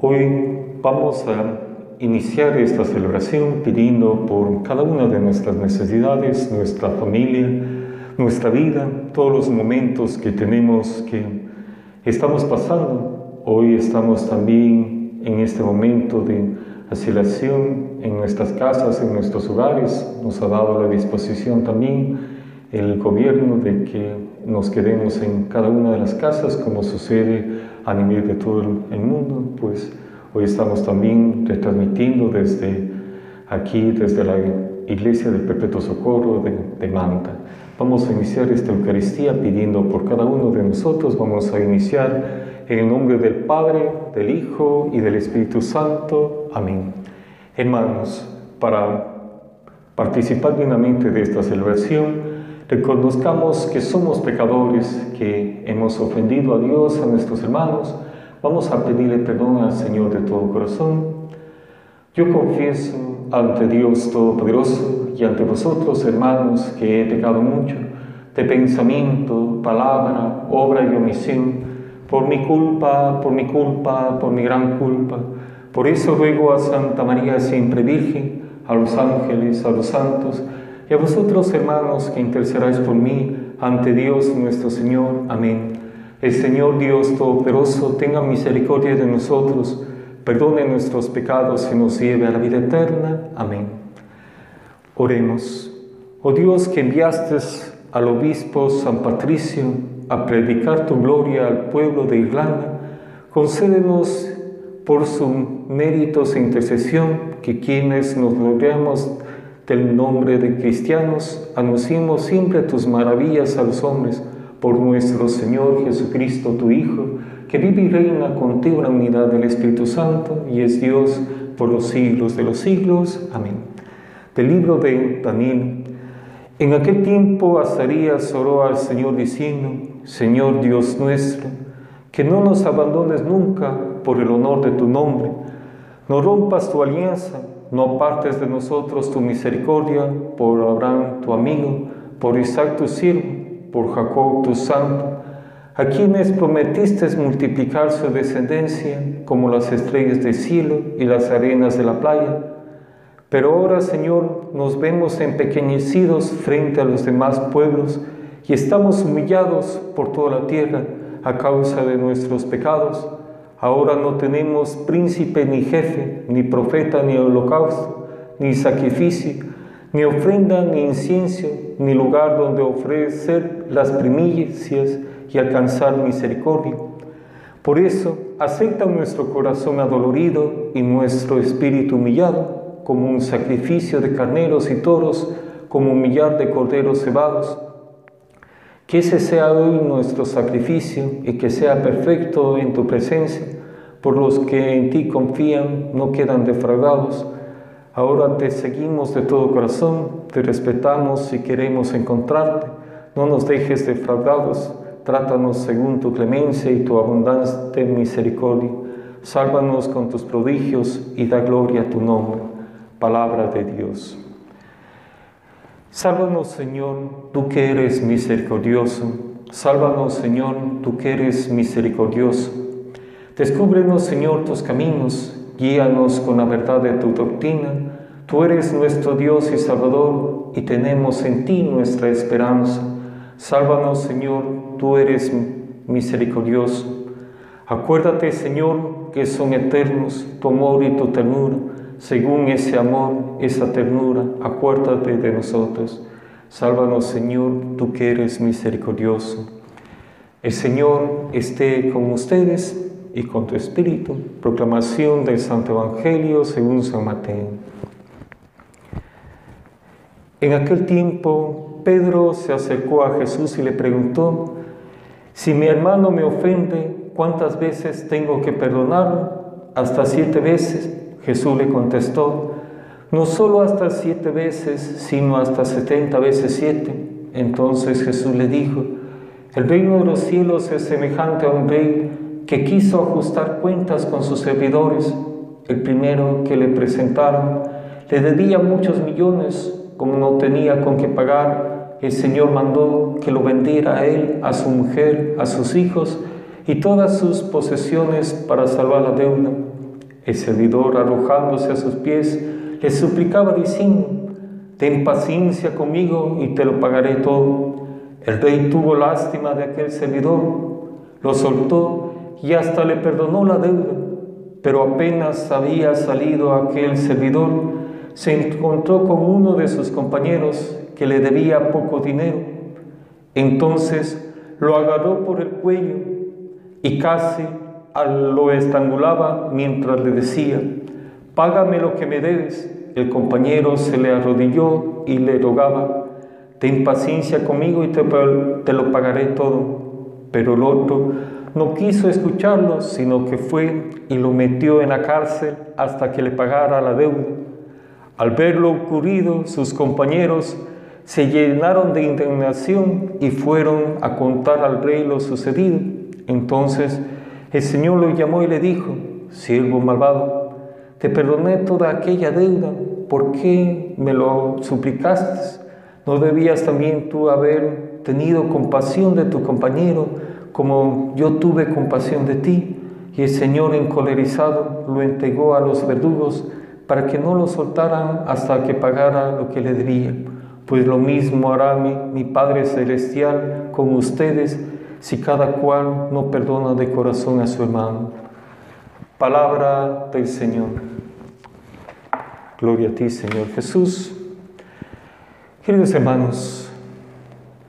Hoy vamos a iniciar esta celebración pidiendo por cada una de nuestras necesidades, nuestra familia, nuestra vida, todos los momentos que tenemos que estamos pasando. Hoy estamos también en este momento de asilación en nuestras casas, en nuestros hogares. Nos ha dado la disposición también el gobierno de que nos quedemos en cada una de las casas, como sucede a de todo el mundo, pues hoy estamos también retransmitiendo desde aquí, desde la Iglesia del Perpetuo Socorro de, de Manta. Vamos a iniciar esta Eucaristía pidiendo por cada uno de nosotros, vamos a iniciar en el nombre del Padre, del Hijo y del Espíritu Santo. Amén. Hermanos, para participar plenamente de esta celebración, reconozcamos que somos pecadores, que hemos ofendido a Dios, a nuestros hermanos, vamos a pedirle perdón al Señor de todo corazón. Yo confieso ante Dios Todopoderoso y ante vosotros, hermanos, que he pecado mucho de pensamiento, palabra, obra y omisión, por mi culpa, por mi culpa, por mi gran culpa. Por eso ruego a Santa María siempre Virgen, a los ángeles, a los santos, y a vosotros, hermanos, que intercedáis por mí ante Dios nuestro Señor. Amén. El Señor Dios Todopoderoso tenga misericordia de nosotros, perdone nuestros pecados y nos lleve a la vida eterna. Amén. Oremos. Oh Dios que enviaste al obispo San Patricio a predicar tu gloria al pueblo de Irlanda, concédenos por sus méritos e intercesión que quienes nos logremos del nombre de cristianos, anunciemos siempre tus maravillas a los hombres por nuestro Señor Jesucristo, tu Hijo, que vive y reina contigo en la unidad del Espíritu Santo y es Dios por los siglos de los siglos. Amén. Del libro de Daniel. En aquel tiempo Azarías oró al Señor diciendo, Señor Dios nuestro, que no nos abandones nunca por el honor de tu nombre, no rompas tu alianza no apartes de nosotros tu misericordia por Abraham tu amigo, por Isaac tu siervo, por Jacob tu santo, a quienes prometiste multiplicar su descendencia como las estrellas del cielo y las arenas de la playa. Pero ahora, Señor, nos vemos empequeñecidos frente a los demás pueblos y estamos humillados por toda la tierra a causa de nuestros pecados Ahora no tenemos príncipe ni jefe, ni profeta, ni holocausto, ni sacrificio, ni ofrenda, ni incienso, ni lugar donde ofrecer las primicias y alcanzar misericordia. Por eso, acepta nuestro corazón adolorido y nuestro espíritu humillado como un sacrificio de carneros y toros, como un millar de corderos cebados. Que ese sea hoy nuestro sacrificio y que sea perfecto en tu presencia por los que en ti confían no quedan defraudados. Ahora te seguimos de todo corazón, te respetamos y queremos encontrarte. No nos dejes defraudados, trátanos según tu clemencia y tu abundante misericordia. Sálvanos con tus prodigios y da gloria a tu nombre. Palabra de Dios. Sálvanos, Señor, tú que eres misericordioso. Sálvanos, Señor, tú que eres misericordioso. Descúbrenos, Señor, tus caminos, guíanos con la verdad de tu doctrina. Tú eres nuestro Dios y Salvador, y tenemos en ti nuestra esperanza. Sálvanos, Señor, tú eres misericordioso. Acuérdate, Señor, que son eternos tu amor y tu ternura. Según ese amor, esa ternura, acuérdate de nosotros. Sálvanos, Señor, tú que eres misericordioso. El Señor esté con ustedes y con tu espíritu. Proclamación del Santo Evangelio según San Mateo. En aquel tiempo, Pedro se acercó a Jesús y le preguntó, si mi hermano me ofende, ¿cuántas veces tengo que perdonarlo? Hasta siete veces. Jesús le contestó, no solo hasta siete veces, sino hasta setenta veces siete. Entonces Jesús le dijo, el reino de los cielos es semejante a un rey que quiso ajustar cuentas con sus servidores. El primero que le presentaron le debía muchos millones, como no tenía con qué pagar, el Señor mandó que lo vendiera a él, a su mujer, a sus hijos y todas sus posesiones para salvar la deuda. El servidor, arrojándose a sus pies, le suplicaba diciendo, ten paciencia conmigo y te lo pagaré todo. El rey tuvo lástima de aquel servidor, lo soltó y hasta le perdonó la deuda. Pero apenas había salido aquel servidor, se encontró con uno de sus compañeros que le debía poco dinero. Entonces lo agarró por el cuello y casi lo estrangulaba mientras le decía, págame lo que me debes. El compañero se le arrodilló y le rogaba, ten paciencia conmigo y te, te lo pagaré todo. Pero el otro no quiso escucharlo, sino que fue y lo metió en la cárcel hasta que le pagara la deuda. Al ver lo ocurrido, sus compañeros se llenaron de indignación y fueron a contar al rey lo sucedido. Entonces el Señor lo llamó y le dijo, siervo malvado, te perdoné toda aquella deuda, ¿por qué me lo suplicaste? ¿No debías también tú haber tenido compasión de tu compañero como yo tuve compasión de ti? Y el Señor encolerizado lo entregó a los verdugos para que no lo soltaran hasta que pagara lo que le debía. Pues lo mismo hará mi, mi Padre Celestial con ustedes si cada cual no perdona de corazón a su hermano. Palabra del Señor. Gloria a ti, Señor Jesús. Queridos hermanos,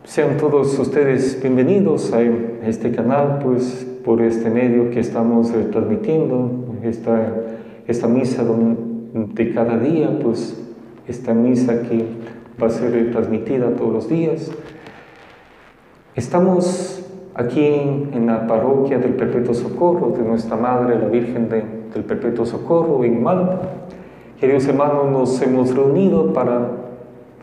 sean todos ustedes bienvenidos a este canal, pues por este medio que estamos transmitiendo, esta, esta misa de cada día, pues esta misa que va a ser transmitida todos los días. Estamos aquí en, la parroquia del Perpetuo Socorro, de nuestra Madre, la Virgen del Perpetuo Socorro, en Malta. Queridos hermanos, nos hemos reunido para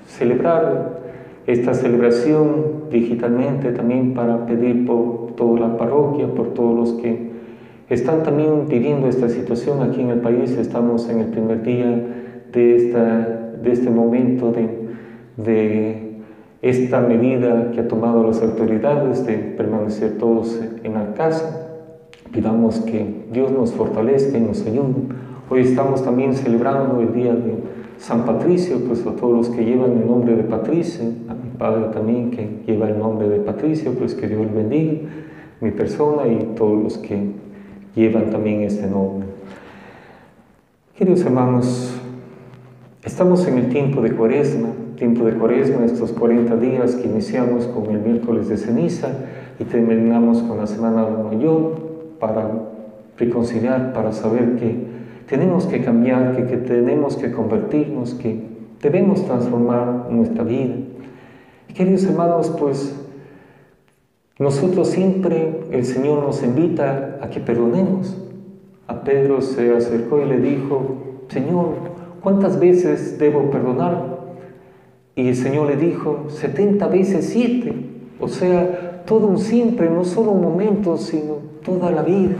celebrar esta celebración digitalmente, también para pedir por toda la parroquia, por todos los que están también viviendo esta situación aquí en el país. Estamos en el primer día de, esta, de este momento de, de esta medida que ha tomado las autoridades de permanecer todos en casa. Pidamos que Dios nos fortalezca y nos ayude. Hoy estamos también celebrando el día de San Patricio, pues a todos los que llevan el nombre de Patricio, a mi padre también que lleva el nombre de Patricio, pues que Dios bendiga, mi persona y todos los que llevan también este nombre. Queridos hermanos, estamos en el tiempo de Cuaresma, tiempo de cuaresma, estos 40 días que iniciamos con el miércoles de ceniza y terminamos con la semana mayor para reconciliar, para saber que tenemos que cambiar, que, que tenemos que convertirnos, que debemos transformar nuestra vida. queridos hermanos, pues nosotros siempre, el Señor nos invita a que perdonemos. A Pedro se acercó y le dijo, Señor, ¿cuántas veces debo perdonar? Y el Señor le dijo, 70 veces 7, o sea, todo un siempre, no solo un momento, sino toda la vida.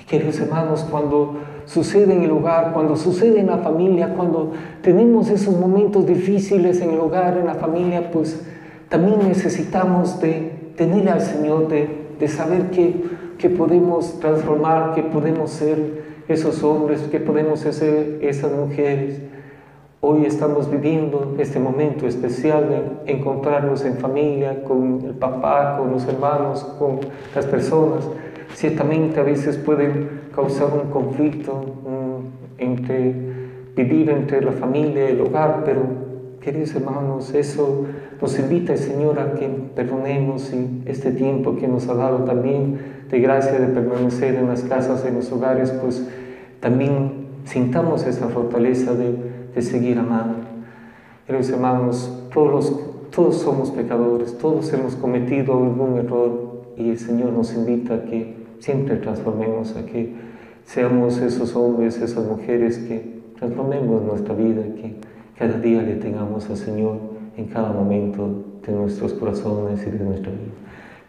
Y queridos hermanos, cuando sucede en el hogar, cuando sucede en la familia, cuando tenemos esos momentos difíciles en el hogar, en la familia, pues también necesitamos de tener al Señor, de, de saber que, que podemos transformar, que podemos ser esos hombres, que podemos ser esas mujeres Hoy estamos viviendo este momento especial de encontrarnos en familia, con el papá, con los hermanos, con las personas. Ciertamente a veces puede causar un conflicto entre vivir entre la familia y el hogar, pero queridos hermanos, eso nos invita Señor a que perdonemos y este tiempo que nos ha dado también de gracia de permanecer en las casas, en los hogares, pues también sintamos esa fortaleza de de seguir amando. Queridos hermanos, todos, todos somos pecadores, todos hemos cometido algún error y el Señor nos invita a que siempre transformemos, a que seamos esos hombres, esas mujeres que transformemos nuestra vida, que cada día le tengamos al Señor en cada momento de nuestros corazones y de nuestra vida.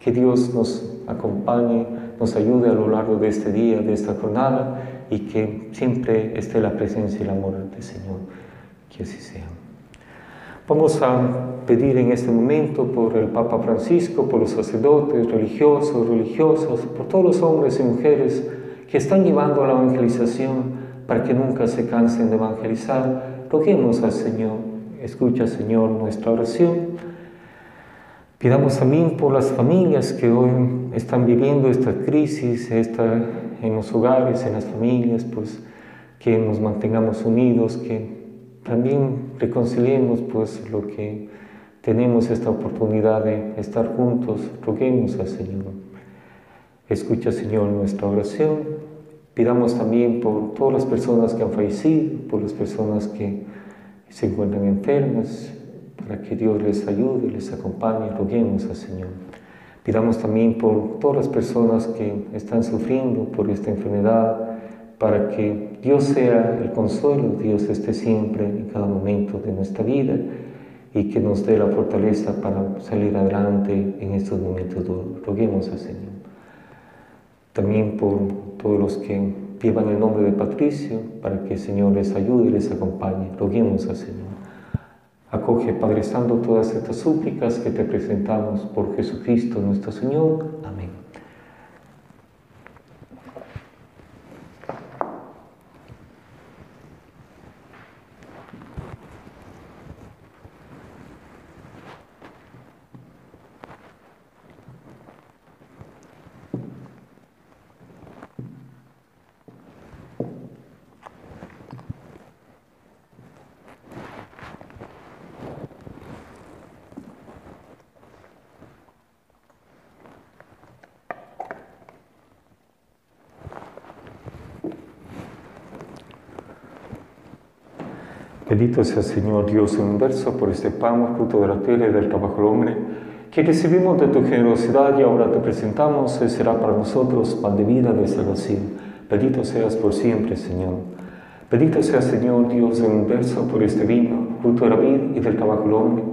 Que Dios nos acompañe, nos ayude a lo largo de este día, de esta jornada y que siempre esté la presencia y el amor del Señor. Que así sea. Vamos a pedir en este momento por el Papa Francisco, por los sacerdotes, religiosos, religiosas, por todos los hombres y mujeres que están llevando a la evangelización para que nunca se cansen de evangelizar. Roguemos al Señor. Escucha, Señor, nuestra oración. Pidamos también por las familias que hoy están viviendo esta crisis, esta, en los hogares, en las familias, pues que nos mantengamos unidos, que también reconciliemos pues lo que tenemos esta oportunidad de estar juntos. Roguemos al Señor. Escucha, Señor, nuestra oración. Pidamos también por todas las personas que han fallecido, por las personas que se encuentran enfermas, para que Dios les ayude, les acompañe, roguemos al Señor. Pidamos también por todas las personas que están sufriendo por esta enfermedad, para que Dios sea el consuelo, Dios esté siempre en cada momento de nuestra vida y que nos dé la fortaleza para salir adelante en estos momentos duros. Roguemos al Señor. También por todos los que vivan el nombre de Patricio, para que el Señor les ayude y les acompañe. Roguemos al Señor. Acoge, Padre Santo, todas estas súplicas que te presentamos por Jesucristo nuestro Señor. Amén. Bendito sea Señor Dios universo por este pan, fruto de la tierra y del trabajo del hombre, que recibimos de tu generosidad y ahora te presentamos, Él será para nosotros pan de vida, de salvación. Bendito seas por siempre, Señor. Bendito sea Señor Dios universo por este vino, fruto de la vida y del trabajo del hombre,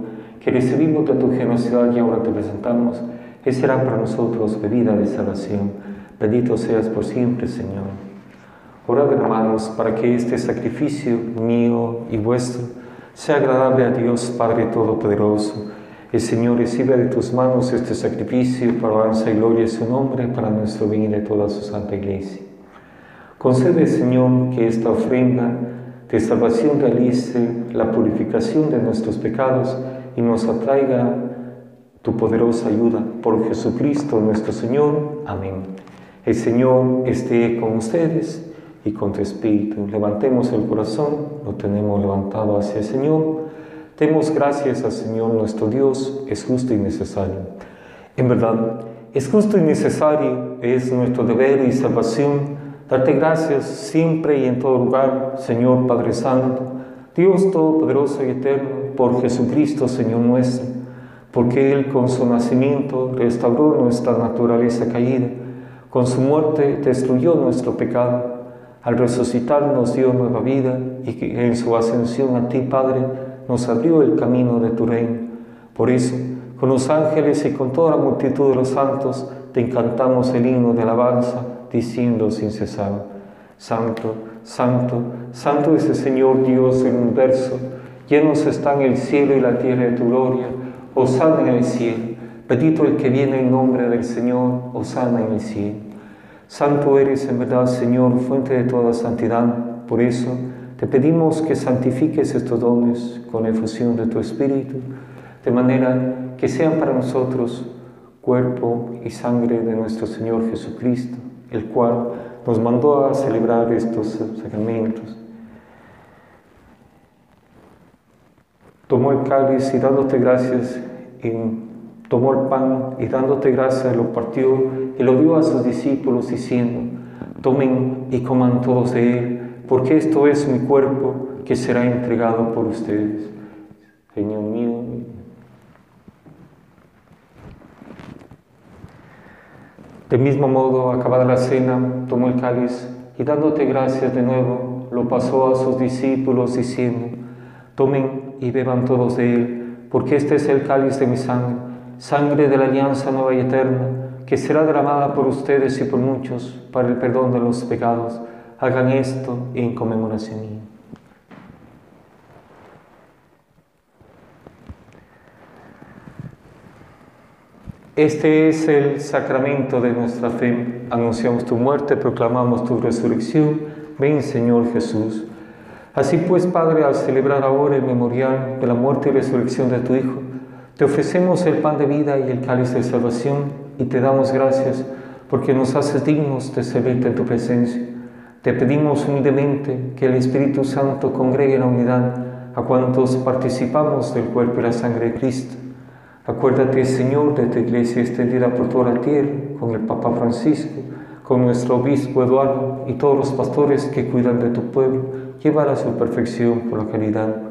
que recibimos de tu generosidad y ahora te presentamos, Él será para nosotros bebida de salvación. Bendito seas por siempre, Señor. Orad, hermanos, para que este sacrificio mío y vuestro sea agradable a Dios Padre Todopoderoso. El Señor reciba de tus manos este sacrificio para alabanza y gloria de su nombre, para nuestro bien y de toda su santa iglesia. Concede, Señor, que esta ofrenda de salvación realice la purificación de nuestros pecados y nos atraiga tu poderosa ayuda. Por Jesucristo nuestro Señor. Amén. El Señor esté con ustedes y con tu espíritu. Levantemos el corazón, lo tenemos levantado hacia el Señor. Demos gracias al Señor nuestro Dios, es justo y necesario. En verdad, es justo y necesario, es nuestro deber y salvación darte gracias siempre y en todo lugar, Señor Padre Santo, Dios Todopoderoso y Eterno, por Jesucristo, Señor nuestro, porque Él con su nacimiento restauró nuestra naturaleza caída, con su muerte destruyó nuestro pecado al resucitar nos dio nueva vida y que en su ascensión a ti, Padre, nos abrió el camino de tu reino. Por eso, con los ángeles y con toda la multitud de los santos, te encantamos el himno de alabanza, diciendo sin cesar, Santo, Santo, Santo es el Señor Dios del universo, llenos están el cielo y la tierra de tu gloria, Osana en el cielo, bendito el que viene en nombre del Señor, Osana en el cielo. Santo eres en verdad, Señor, fuente de toda santidad. Por eso te pedimos que santifiques estos dones con la efusión de tu Espíritu, de manera que sean para nosotros cuerpo y sangre de nuestro Señor Jesucristo, el cual nos mandó a celebrar estos sacramentos. Tomó el cáliz y dándote gracias en tomó el pan y dándote gracias lo partió y lo dio a sus discípulos diciendo, tomen y coman todos de él, porque esto es mi cuerpo que será entregado por ustedes. Señor mío. De mismo modo, acabada la cena, tomó el cáliz y dándote gracias de nuevo, lo pasó a sus discípulos diciendo, tomen y beban todos de él, porque este es el cáliz de mi sangre sangre de la alianza nueva y eterna, que será derramada por ustedes y por muchos para el perdón de los pecados. Hagan esto en conmemoración mía. Este es el sacramento de nuestra fe. Anunciamos tu muerte, proclamamos tu resurrección. Ven, Señor Jesús. Así pues, Padre, al celebrar ahora el memorial de la muerte y resurrección de tu Hijo, te ofrecemos el pan de vida y el cáliz de salvación y te damos gracias porque nos haces dignos de servirte en tu presencia. Te pedimos humildemente que el Espíritu Santo congregue en la unidad a cuantos participamos del cuerpo y la sangre de Cristo Acuérdate, Señor, de tu iglesia extendida por toda la tierra, con el Papa Francisco, con nuestro obispo Eduardo y todos los pastores que cuidan de tu pueblo, llévala a su perfección por la caridad.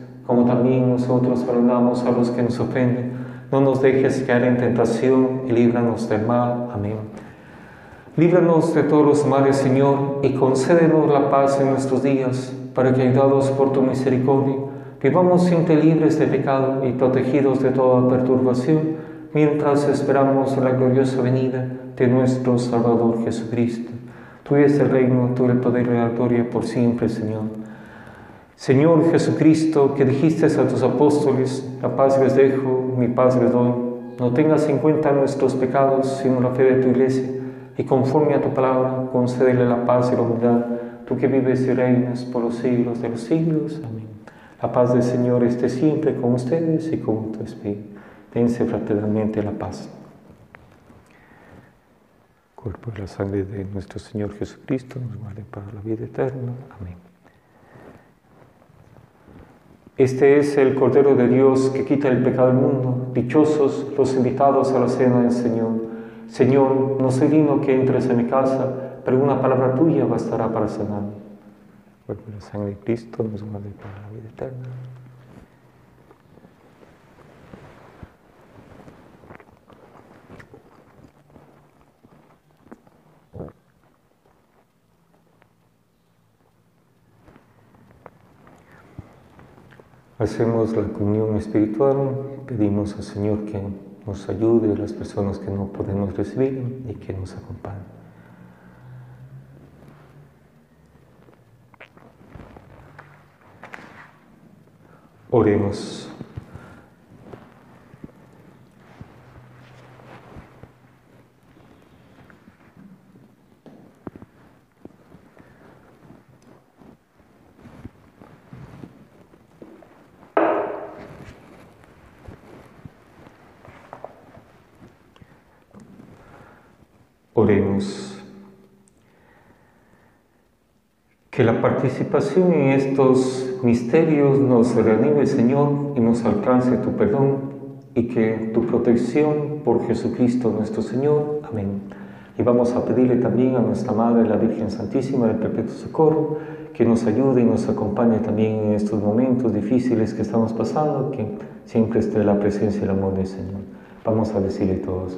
como también nosotros perdonamos a los que nos ofenden. No nos dejes caer en tentación y líbranos del mal. Amén. Líbranos de todos los males, Señor, y concédenos la paz en nuestros días, para que, ayudados por tu misericordia, vivamos siempre libres de pecado y protegidos de toda perturbación, mientras esperamos la gloriosa venida de nuestro Salvador Jesucristo. Tú es el reino, tú el poder y la gloria por siempre, Señor. Señor Jesucristo, que dijiste a tus apóstoles, la paz les dejo, mi paz les doy. No tengas en cuenta nuestros pecados, sino la fe de tu iglesia, y conforme a tu palabra, concédele la paz y la humildad, tú que vives y reinas por los siglos de los siglos. Amén. La paz del Señor esté siempre con ustedes y con tu espíritu. Dense fraternalmente la paz. Cuerpo y la sangre de nuestro Señor Jesucristo nos guarde para la vida eterna. Amén. Este es el Cordero de Dios que quita el pecado del mundo. Dichosos los invitados a la cena del Señor. Señor, no soy digno que entres en mi casa, pero una palabra tuya bastará para sanarme cuerpo la sangre de Cristo nos guarde para la vida eterna. Hacemos la comunión espiritual, pedimos al Señor que nos ayude a las personas que no podemos recibir y que nos acompañe. Oremos. Oremos. Que la participación en estos misterios nos reanime, Señor, y nos alcance tu perdón y que tu protección por Jesucristo nuestro Señor. Amén. Y vamos a pedirle también a nuestra Madre, la Virgen Santísima del Perpetuo Socorro, que nos ayude y nos acompañe también en estos momentos difíciles que estamos pasando, que siempre esté la presencia y el amor del Señor. Vamos a decirle todos.